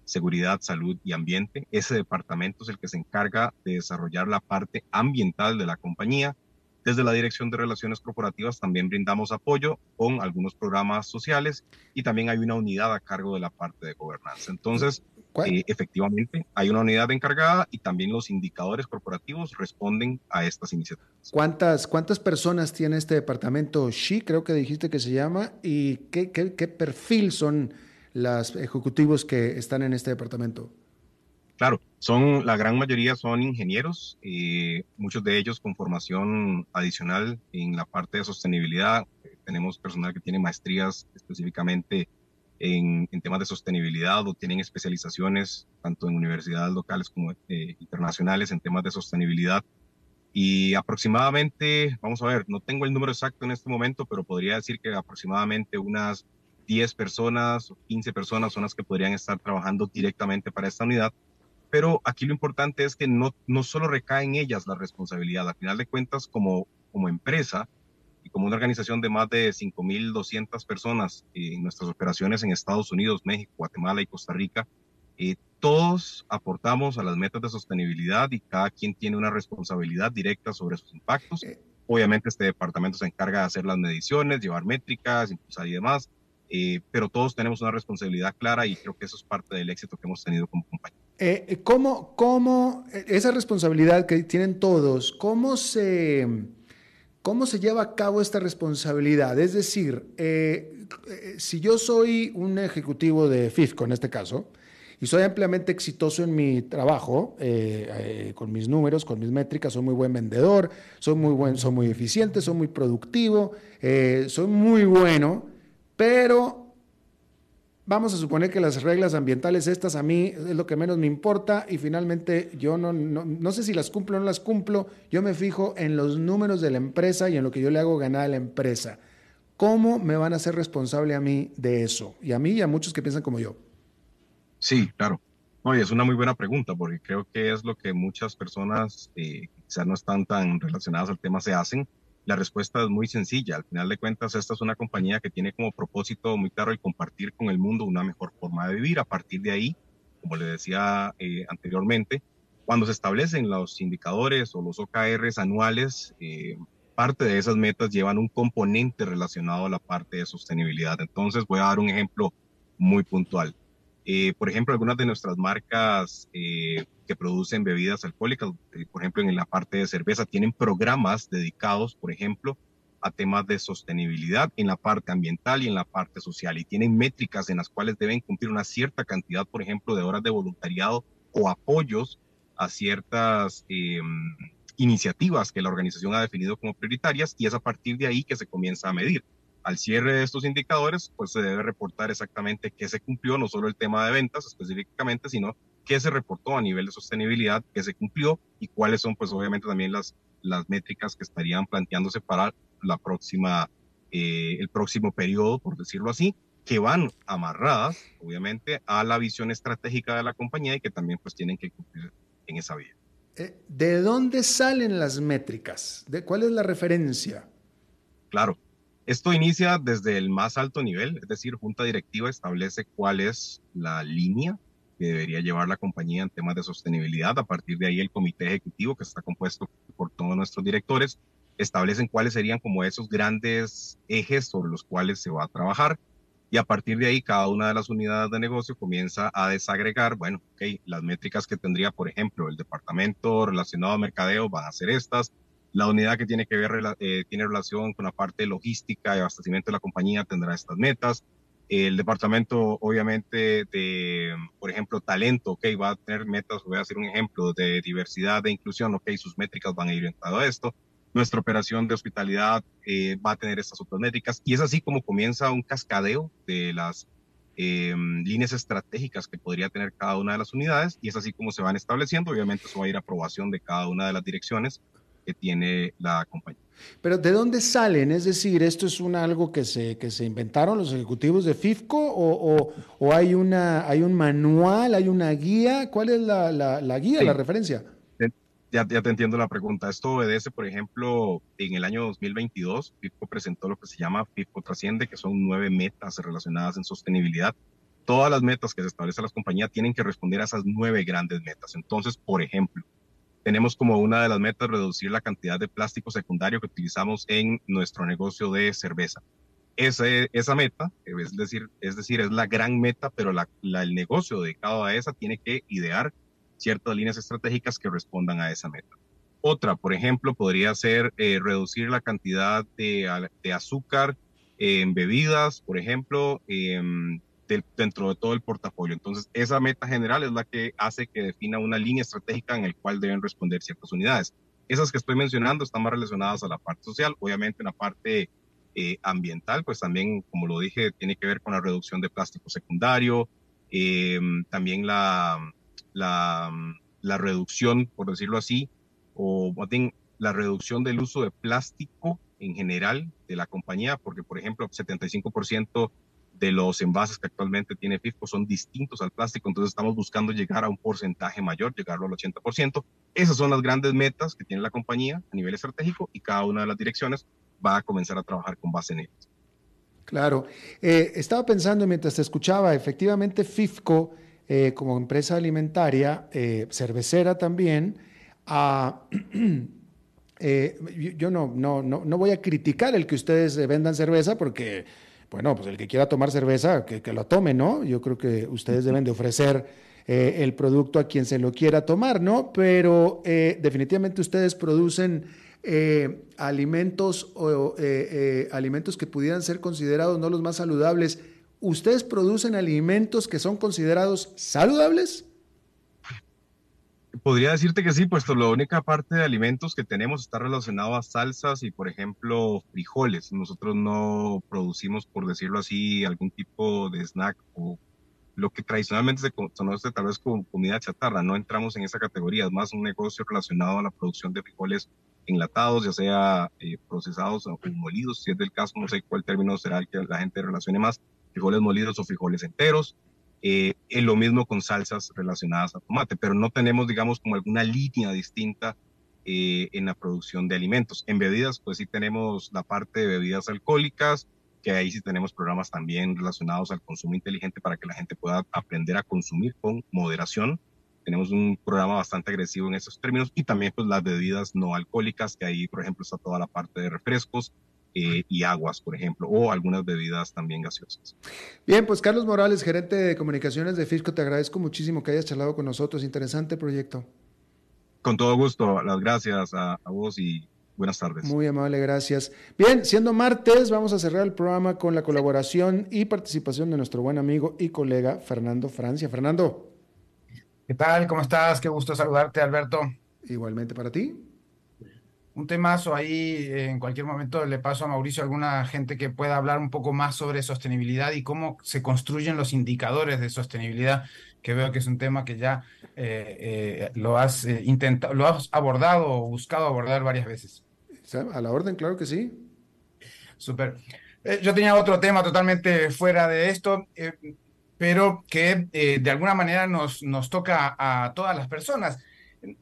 Seguridad, Salud y Ambiente. Ese departamento es el que se encarga de desarrollar la parte ambiental de la compañía. Desde la Dirección de Relaciones Corporativas también brindamos apoyo con algunos programas sociales y también hay una unidad a cargo de la parte de gobernanza. Entonces, eh, efectivamente, hay una unidad encargada y también los indicadores corporativos responden a estas iniciativas. ¿Cuántas, cuántas personas tiene este departamento SHI, creo que dijiste que se llama, y qué, qué, qué perfil son los ejecutivos que están en este departamento? Claro, son la gran mayoría son ingenieros, eh, muchos de ellos con formación adicional en la parte de sostenibilidad. Tenemos personal que tiene maestrías específicamente en, temas de sostenibilidad o tienen especializaciones tanto en universidades locales como eh, internacionales en temas de sostenibilidad. Y aproximadamente, vamos a ver, no tengo el número exacto en este momento, pero podría decir que aproximadamente unas 10 personas o 15 personas son las que podrían estar trabajando directamente para esta unidad. Pero aquí lo importante es que no, no solo recae en ellas la responsabilidad, al final de cuentas, como, como empresa, como una organización de más de 5.200 personas en nuestras operaciones en Estados Unidos, México, Guatemala y Costa Rica, eh, todos aportamos a las metas de sostenibilidad y cada quien tiene una responsabilidad directa sobre sus impactos. Eh. Obviamente este departamento se encarga de hacer las mediciones, llevar métricas, impulsar y demás, eh, pero todos tenemos una responsabilidad clara y creo que eso es parte del éxito que hemos tenido como compañía. ¿cómo, ¿Cómo esa responsabilidad que tienen todos, cómo se ¿Cómo se lleva a cabo esta responsabilidad? Es decir, eh, eh, si yo soy un ejecutivo de FIFCO en este caso, y soy ampliamente exitoso en mi trabajo, eh, con mis números, con mis métricas, soy muy buen vendedor, soy muy, buen, soy muy eficiente, soy muy productivo, soy muy bueno, pero Vamos a suponer que las reglas ambientales estas a mí es lo que menos me importa y finalmente yo no, no, sé si las cumplo o no las cumplo, yo me fijo en los números de la empresa y en lo que yo le hago ganar a la empresa. ¿Cómo me van a ser responsable a mí de eso? Y a mí y a muchos que piensan como yo. Sí, claro. Oye, es una muy buena pregunta porque creo que es lo que muchas personas eh, quizás no están tan relacionadas al tema se hacen la respuesta es muy sencilla. Al final de cuentas, esta es una compañía que tiene como propósito muy claro el compartir con el mundo una mejor forma de vivir. A partir de ahí, como le decía eh, anteriormente, cuando se establecen los indicadores o los OKRs anuales, eh, parte de esas metas llevan un componente relacionado a la parte de sostenibilidad. Entonces, voy a dar un ejemplo muy puntual. Eh, por ejemplo, algunas de nuestras marcas eh, que producen bebidas alcohólicas, eh, por ejemplo, en la parte de cerveza, tienen programas dedicados, por ejemplo, a temas de sostenibilidad en la parte ambiental y en la parte social. Y tienen métricas en las cuales deben cumplir una cierta cantidad, por ejemplo, de horas de voluntariado o apoyos a ciertas iniciativas que la organización ha definido como prioritarias y es a partir de ahí que se comienza a medir al cierre de estos indicadores, pues se debe reportar exactamente qué se cumplió, no solo el tema de ventas específicamente, sino qué se reportó a nivel de sostenibilidad, qué se cumplió y cuáles son, pues obviamente también las, las métricas que estarían planteándose para la próxima eh, el próximo periodo, por decirlo así, que van amarradas, obviamente, a la visión estratégica de la compañía y que también pues tienen que cumplir en esa vía. Eh, ¿De dónde salen las métricas? ¿De ¿Cuál es la referencia? Claro, esto inicia desde el más alto nivel, es decir, Junta Directiva establece cuál es la línea que debería llevar la compañía en temas de sostenibilidad. A partir de ahí, el comité ejecutivo, que está compuesto por todos nuestros directores, establecen cuáles serían como esos grandes ejes sobre los cuales se va a trabajar. Y a partir de ahí, cada una de las unidades de negocio comienza a desagregar, bueno, ok, las métricas que tendría, por ejemplo, el departamento relacionado a mercadeo van a ser estas, la unidad que tiene que ver, eh, tiene relación con la parte logística y abastecimiento de la compañía tendrá estas metas, el departamento, obviamente, de, por ejemplo, talento, ok, va a tener metas, voy a hacer un ejemplo de diversidad, de inclusión, ok, sus métricas van a ir orientadas a esto. Nuestra operación de hospitalidad eh, va a tener estas otras métricas y es así como comienza un cascadeo de las em, líneas estratégicas que podría tener cada una de las unidades y es así como se van estableciendo. Obviamente eso va a ir a aprobación de cada una de las direcciones que tiene la compañía. Pero ¿de dónde salen? Es decir, ¿esto es un, algo que se, que se inventaron los ejecutivos de FIFCO o, o, hay, una, hay un manual, hay una guía? ¿Cuál es la, la, guía, la referencia? Ya, ya, te entiendo la pregunta. Esto obedece, por ejemplo, en el año 2022, FIFCO presentó lo que se llama FIFCO Trasciende, que son nueve metas relacionadas en sostenibilidad. Todas las metas que se establecen las compañías tienen que responder a esas nueve grandes metas. Entonces, por ejemplo, tenemos como una de las metas reducir la cantidad de plástico secundario que utilizamos en nuestro negocio de cerveza. Esa, esa meta, es decir, es decir, es la gran meta, pero la, el negocio dedicado a esa tiene que idear ciertas líneas estratégicas que respondan a esa meta. Otra, por ejemplo, podría ser eh, reducir la cantidad de, de azúcar en bebidas, por ejemplo, em, dentro de todo el portafolio. Entonces, esa meta general es la que hace que defina una línea estratégica en la cual deben responder ciertas unidades. Esas que estoy mencionando están más relacionadas a la parte social, obviamente en la parte eh, ambiental, pues también, como lo dije, tiene que ver con la reducción de plástico secundario, eh, también la, la, la, reducción, por decirlo así, o la reducción del uso de plástico en general de la compañía, porque, por ejemplo, 75% de los envases que actualmente tiene FIFCO son distintos al plástico, entonces estamos buscando llegar a un porcentaje mayor, llegarlo al 80%. Esas son las grandes metas que tiene la compañía a nivel estratégico y cada una de las direcciones va a comenzar a trabajar con base en ellas. Claro, eh, estaba pensando mientras te escuchaba, efectivamente FIFCO eh, como empresa alimentaria, eh, cervecera también, ah, yo no, no, no, no voy a criticar el que ustedes vendan cerveza porque bueno, pues el que quiera tomar cerveza, que, que lo tome, ¿no? Yo creo que ustedes deben de ofrecer eh, el producto a quien se lo quiera tomar, ¿no? Pero eh, definitivamente ustedes producen eh, alimentos o alimentos que pudieran ser considerados no los más saludables. ¿Ustedes producen alimentos que son considerados saludables? Podría decirte que sí, puesto la única parte de alimentos que tenemos está relacionado a salsas y, por ejemplo, frijoles. Nosotros no producimos, por decirlo así, algún tipo de snack o lo que tradicionalmente se conoce tal vez como comida chatarra. No entramos en esa categoría, es más un negocio relacionado a la producción de frijoles enlatados, ya sea eh, procesados o molidos, si es del caso, no sé cuál término será el que la gente relacione más, frijoles molidos o frijoles enteros. Eh, es lo mismo con salsas relacionadas a tomate, pero no tenemos, digamos, como alguna línea distinta eh, en la producción de alimentos. En bebidas, pues sí tenemos la parte de bebidas alcohólicas, que ahí sí tenemos programas también relacionados al consumo inteligente para que la gente pueda aprender a consumir con moderación. Tenemos un programa bastante agresivo en esos términos y también pues las bebidas no alcohólicas, que ahí por ejemplo está toda la parte de refrescos, eh, y aguas, por ejemplo, o algunas bebidas también gaseosas. Bien, pues Carlos Morales, gerente de comunicaciones de Fisco, te agradezco muchísimo que hayas charlado con nosotros. Interesante proyecto. Con todo gusto, las gracias a, vos y buenas tardes. Muy amable, gracias. Bien, siendo martes, vamos a cerrar el programa con la colaboración y participación de nuestro buen amigo y colega Fernando Francia. Fernando. ¿Qué tal? ¿Cómo estás? Qué gusto saludarte, Alberto. Igualmente para ti un temazo ahí, en cualquier momento le paso a Mauricio alguna gente que pueda hablar un poco más sobre sostenibilidad y cómo se construyen los indicadores de sostenibilidad, que veo que es un tema que ya eh, eh, lo has eh, intentado, lo has abordado o buscado abordar varias veces. A la orden, claro que sí. Súper. Eh, yo tenía otro tema totalmente fuera de esto, eh, pero que eh, de alguna manera nos, nos toca a todas las personas.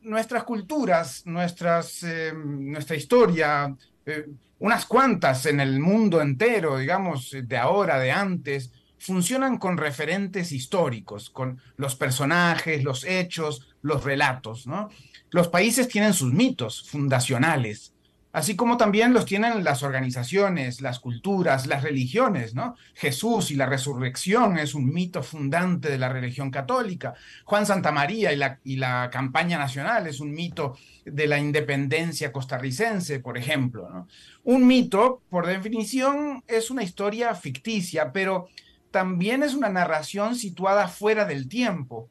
Nuestras culturas, nuestras, nuestra historia, unas cuantas en el mundo entero, digamos, de ahora, de antes, funcionan con referentes históricos, con los personajes, los hechos, los relatos, ¿no? Los países tienen sus mitos fundacionales, así como también los tienen las organizaciones, las culturas, las religiones, ¿no? Jesús y la resurrección es un mito fundante de la religión católica. Juan Santamaría y la, y la campaña nacional es un mito de la independencia costarricense, por ejemplo, ¿no? Un mito, por definición, es una historia ficticia, pero también es una narración situada fuera del tiempo.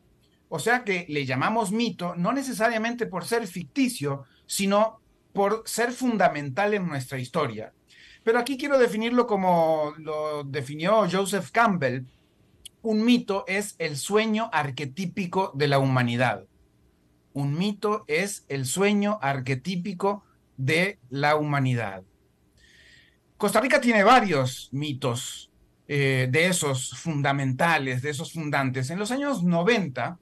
O sea que le llamamos mito no necesariamente por ser ficticio, sino por ser fundamental en nuestra historia. Pero aquí quiero definirlo como lo definió Joseph Campbell. Un mito es el sueño arquetípico de la humanidad. Un mito es el sueño arquetípico de la humanidad. Costa Rica tiene varios mitos eh, de esos fundamentales, de esos fundantes. En los años 90,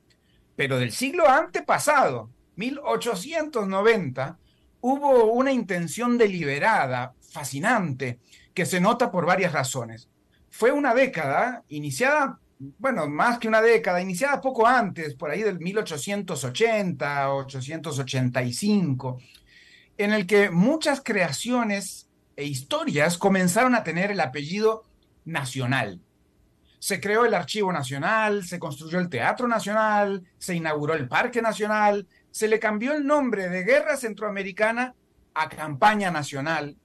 pero del siglo antepasado, 1890, hubo una intención deliberada, fascinante, que se nota por varias razones. Fue una década iniciada, bueno, más que una década, iniciada poco antes, por ahí del 1880, 885, en el que muchas creaciones e historias comenzaron a tener el apellido nacional. Se creó el Archivo Nacional, se construyó el Teatro Nacional, se inauguró el Parque Nacional, se le cambió el nombre de Guerra Centroamericana a Campaña Nacional,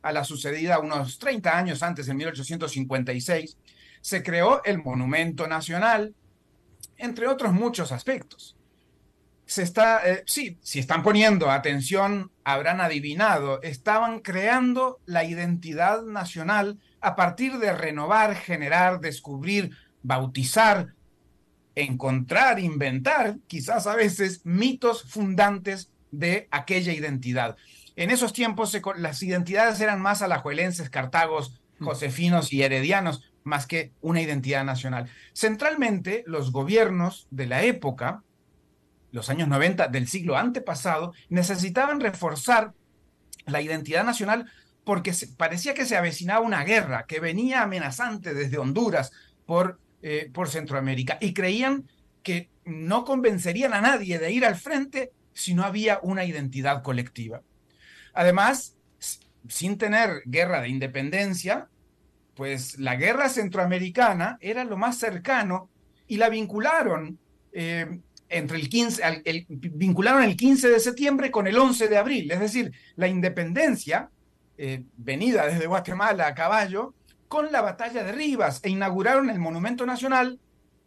a la sucedida unos 30 años antes, en 1856, se creó el Monumento Nacional, entre otros muchos aspectos. Se está, eh, sí, si están poniendo atención, habrán adivinado, estaban creando la identidad nacional a partir de renovar, generar, descubrir, bautizar, encontrar, inventar, quizás a veces, mitos fundantes de aquella identidad. En esos tiempos las identidades eran más alajuelenses, cartagos, mm. josefinos y heredianos, más que una identidad nacional. Centralmente, los gobiernos de la época, los años 90 del siglo antepasado, necesitaban reforzar la identidad nacional porque parecía que se avecinaba una guerra que venía amenazante desde Honduras por, eh, por Centroamérica y creían que no convencerían a nadie de ir al frente si no había una identidad colectiva. Además, sin tener guerra de independencia, pues la guerra centroamericana era lo más cercano y la vincularon eh, entre el 15, vincularon el 15 de septiembre con el 11 de abril, es decir, la independencia eh, venida desde Guatemala a caballo, con la batalla de Rivas e inauguraron el Monumento Nacional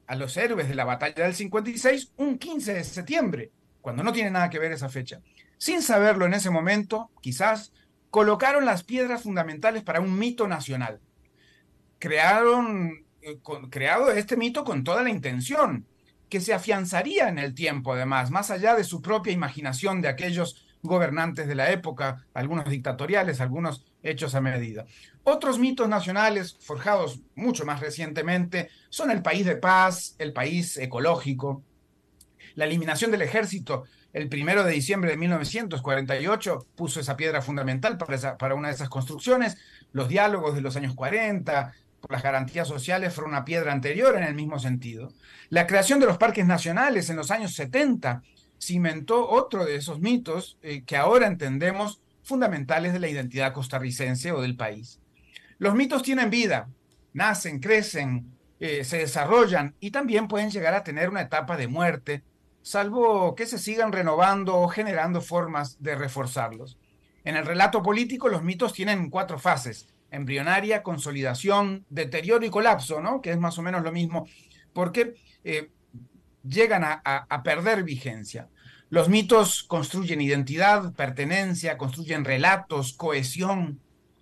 a los héroes de la batalla del 56 un 15 de septiembre, cuando no tiene nada que ver esa fecha. Sin saberlo en ese momento, quizás, colocaron las piedras fundamentales para un mito nacional. Crearon, eh, creado este mito con toda la intención, que se afianzaría en el tiempo, además, más allá de su propia imaginación de aquellos gobernantes de la época, algunos dictatoriales, algunos hechos a medida. Otros mitos nacionales forjados mucho más recientemente son el país de paz, el país ecológico, la eliminación del ejército el primero de diciembre de 1948 puso esa piedra fundamental para, una de esas construcciones, los diálogos de los años 40, por las garantías sociales fueron una piedra anterior en el mismo sentido. La creación de los parques nacionales en los años 70 cimentó otro de esos mitos eh, que ahora entendemos fundamentales de la identidad costarricense o del país. Los mitos tienen vida, nacen, crecen, eh, se desarrollan y también pueden llegar a tener una etapa de muerte, salvo que se sigan renovando o generando formas de reforzarlos. En el relato político los mitos tienen cuatro fases, embrionaria, consolidación, deterioro y colapso, ¿no? que es más o menos lo mismo, porque eh, llegan a, perder vigencia. Los mitos construyen identidad, pertenencia, construyen relatos, cohesión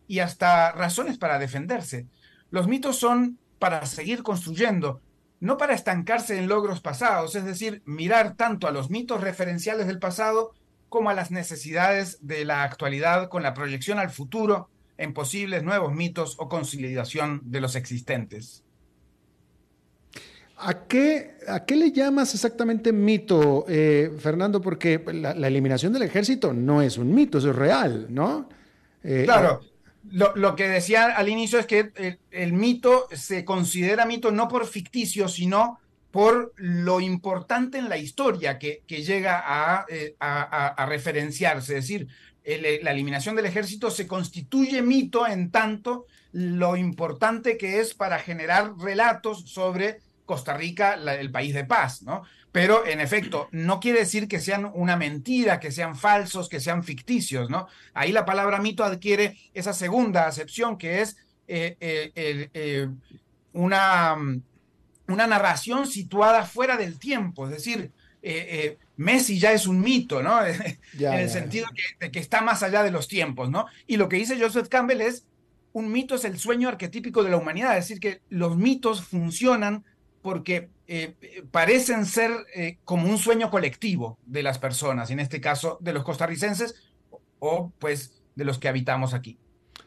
y hasta razones para defenderse. Los mitos son para seguir construyendo, no para estancarse en logros pasados, es decir, mirar tanto a los mitos referenciales del pasado como a las necesidades de la actualidad con la proyección al futuro en posibles nuevos mitos o consolidación de los existentes. ¿A qué, ¿A qué le llamas exactamente mito, eh, Fernando? Porque la, eliminación del ejército no es un mito, eso es real, ¿no? Eh, claro, lo, que decía al inicio es que el, mito se considera mito no por ficticio, sino por lo importante en la historia que, llega eh, a, a, referenciarse. Es decir, la eliminación del ejército se constituye mito en tanto lo importante que es para generar relatos sobre Costa Rica, el país de paz, ¿no? Pero en efecto, no quiere decir que sean una mentira, que sean falsos, que sean ficticios, ¿no? Ahí la palabra mito adquiere esa segunda acepción que es eh, eh, eh, una, una narración situada fuera del tiempo, es decir, Messi ya es un mito, ¿no? en el sentido de que está más allá de los tiempos, ¿no? Y lo que dice Joseph Campbell es, un mito es el sueño arquetípico de la humanidad, es decir, que los mitos funcionan porque eh, parecen ser eh, como un sueño colectivo de las personas, en este caso de los costarricenses o pues de los que habitamos aquí.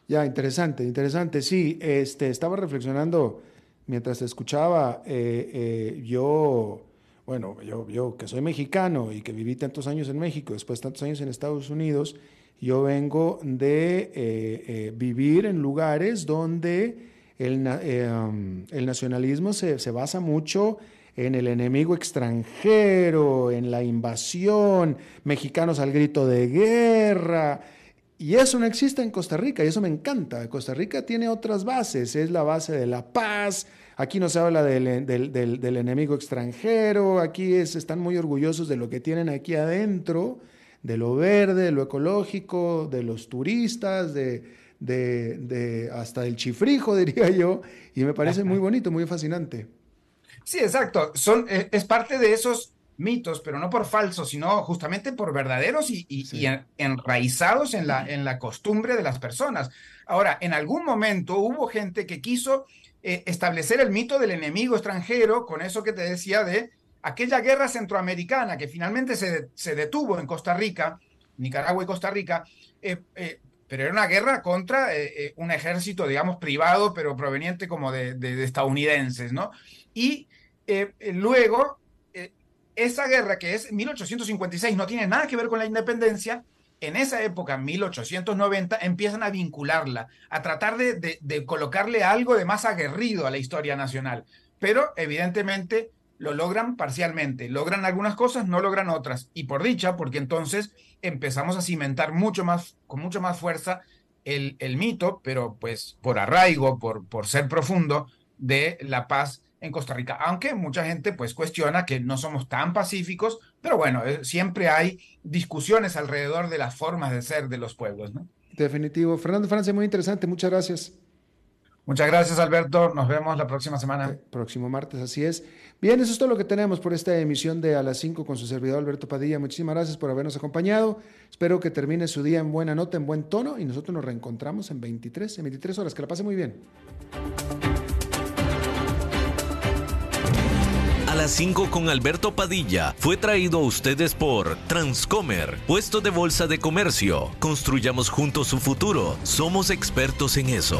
Ya, interesante, interesante. Sí, este, estaba reflexionando mientras escuchaba, eh, yo, bueno, yo, yo que soy mexicano y que viví tantos años en México, después tantos años en Estados Unidos, yo vengo de vivir en lugares donde eh, um, el, nacionalismo se, se, basa mucho en el enemigo extranjero, en la invasión, mexicanos al grito de guerra. Y eso no existe en Costa Rica y eso me encanta. Costa Rica tiene otras bases, es la base de la paz. Aquí no se habla del, del, del, enemigo extranjero, aquí es, están muy orgullosos de lo que tienen aquí adentro, de lo verde, de lo ecológico, de los turistas, de, de, hasta el chifrijo, diría yo, y me parece muy bonito, muy fascinante. Sí, exacto. Son, eh, es parte de esos mitos, pero no por falsos, sino justamente por verdaderos y, enraizados en la, en la costumbre de las personas. Ahora, en algún momento hubo gente que quiso eh, establecer el mito del enemigo extranjero con eso que te decía de aquella guerra centroamericana que finalmente se, se detuvo en Costa Rica, Nicaragua y Costa Rica, eh, pero era una guerra contra eh, eh, un ejército, digamos, privado, pero proveniente como de, estadounidenses, ¿no? Y eh, luego, esa guerra que es 1856 no tiene nada que ver con la independencia, en esa época, 1890, empiezan a vincularla, a tratar de, de colocarle algo de más aguerrido a la historia nacional. Pero evidentemente lo logran parcialmente, logran algunas cosas, no logran otras. Y por dicha, porque entonces empezamos a cimentar mucho más, con mucho más fuerza el, el mito, pero pues por arraigo, por, por ser profundo, de la paz en Costa Rica. Aunque mucha gente pues cuestiona que no somos tan pacíficos, pero bueno, eh, siempre hay discusiones alrededor de las formas de ser de los pueblos, ¿no? Definitivo. Fernando Francia, muy interesante. Muchas gracias. Muchas gracias, Alberto. Nos vemos la próxima semana. próximo martes, así es. Bien, eso es todo lo que tenemos por esta emisión de A las 5 con su servidor Alberto Padilla. Muchísimas gracias por habernos acompañado. Espero que termine su día en buena nota, en buen tono y nosotros nos reencontramos en 23, en 23 horas. Que la pase muy bien. A las 5 con Alberto Padilla fue traído a ustedes por Transcomer, puesto de bolsa de comercio. Construyamos juntos su futuro. Somos expertos en eso.